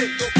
atención